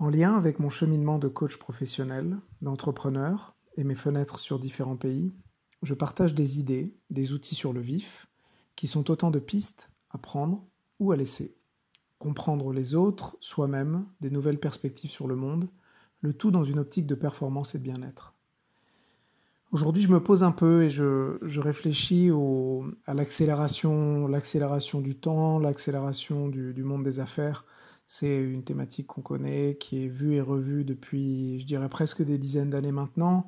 En lien avec mon cheminement de coach professionnel, d'entrepreneur et mes fenêtres sur différents pays, je partage des idées, des outils sur le vif, qui sont autant de pistes à prendre ou à laisser. Comprendre les autres, soi-même, des nouvelles perspectives sur le monde, le tout dans une optique de performance et de bien-être. Aujourd'hui, je me pose un peu et je, réfléchis à l'accélération, l'accélération du temps, l'accélération du, monde des affaires. C'est une thématique qu'on connaît, qui est vue et revue depuis, je dirais, presque des dizaines d'années maintenant,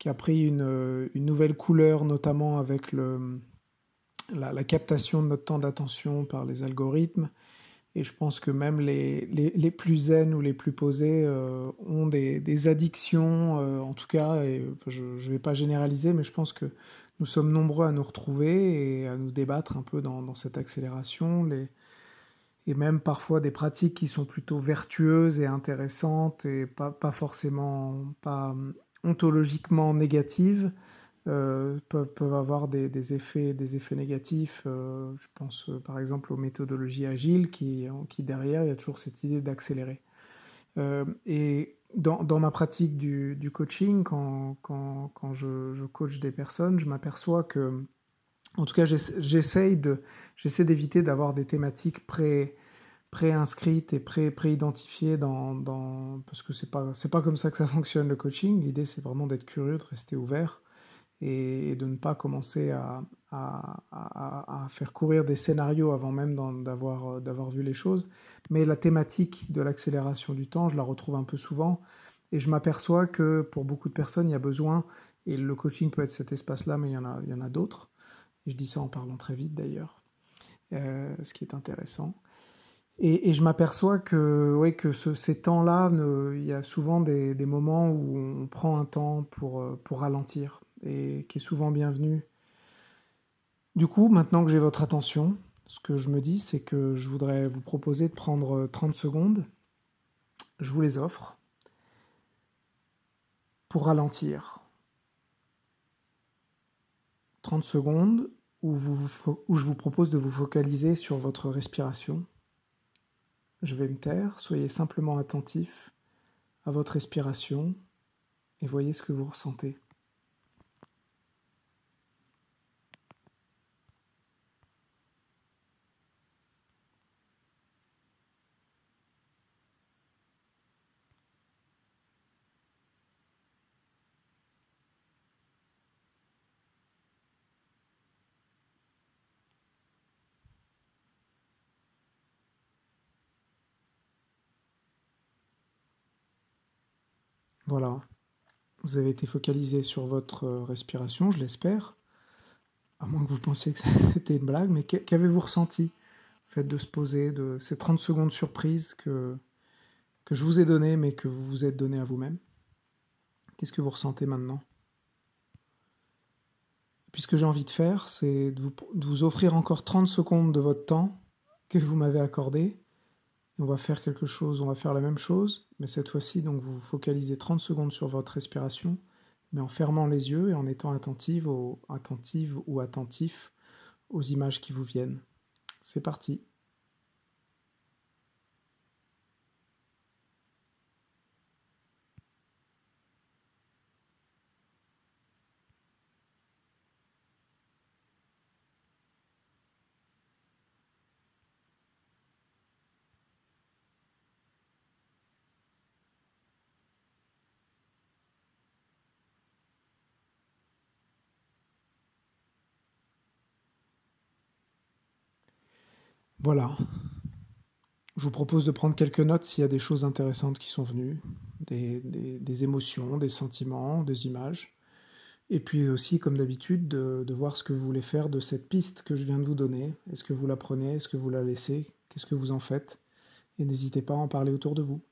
qui a pris une, nouvelle couleur, notamment avec la, captation de notre temps d'attention par les algorithmes, et je pense que même les, les, plus zen ou les plus posés euh, ont des, des addictions, euh, en tout cas, et, je ne vais pas généraliser, mais je pense que nous sommes nombreux à nous retrouver et à nous débattre un peu dans, dans cette accélération. Les, et même parfois des pratiques qui sont plutôt vertueuses et intéressantes et pas, pas forcément pas ontologiquement négatives euh, peuvent, avoir des, effets, des effets négatifs. Euh, je pense euh, par exemple aux méthodologies agiles qui, qui derrière, il y a toujours cette idée d'accélérer. et dans, dans, ma pratique du, du coaching, quand, quand, quand je, je, coach des personnes, je m'aperçois que, en tout cas, j'essaie d'éviter d'avoir des thématiques pré, pré-inscrites et pré-identifiées dans, dans, parce que c'est pas, pas comme ça que ça fonctionne le coaching. L'idée, c'est vraiment d'être curieux, de rester ouvert et, de ne pas commencer à, faire courir des scénarios avant même d'avoir vu les choses. Mais la thématique de l'accélération du temps, je la retrouve un peu souvent et je m'aperçois que pour beaucoup de personnes, il y a besoin, et le coaching peut être cet espace-là, mais il y en a, a d'autres. Je dis ça en parlant très vite d'ailleurs, euh, ce qui est intéressant. Et, je m'aperçois que, que ces temps-là, il y a souvent des, moments où on prend un temps pour, pour ralentir, et qui est souvent bienvenue. Du coup, maintenant que j'ai votre attention, ce que je me dis, c'est que je voudrais vous proposer de prendre 30 secondes. Je vous les offre pour ralentir. 30 secondes où, je vous propose de vous focaliser sur votre respiration. Je vais me taire, soyez simplement attentif à votre respiration et voyez ce que vous ressentez. Voilà. Vous avez été focalisé sur votre euh, respiration, je l'espère. À moins que vous pensiez que c'était une blague, mais qu'avez-vous ressenti? Le fait de se poser, de ces 30 secondes surprises que, que je vous ai données, mais que vous vous êtes donné à vous-même. Qu'est-ce que vous ressentez maintenant? Puis ce que j'ai envie de faire, c'est de vous, de vous offrir encore 30 secondes de votre temps que vous m'avez accordé on va faire quelque chose, on va faire la même chose, mais cette fois-ci, donc vous focalisez 30 secondes sur votre respiration, mais en fermant les yeux et en étant attentive, ou attentif aux images qui vous viennent. C'est parti. Voilà. Je vous propose de prendre quelques notes s'il y a des choses intéressantes qui sont venues, des, émotions, des sentiments, des images. Et puis aussi, comme d'habitude, de, de, voir ce que vous voulez faire de cette piste que je viens de vous donner. Est-ce que vous la prenez? Est-ce que vous la laissez? Qu'est-ce que vous en faites? Et n'hésitez pas à en parler autour de vous.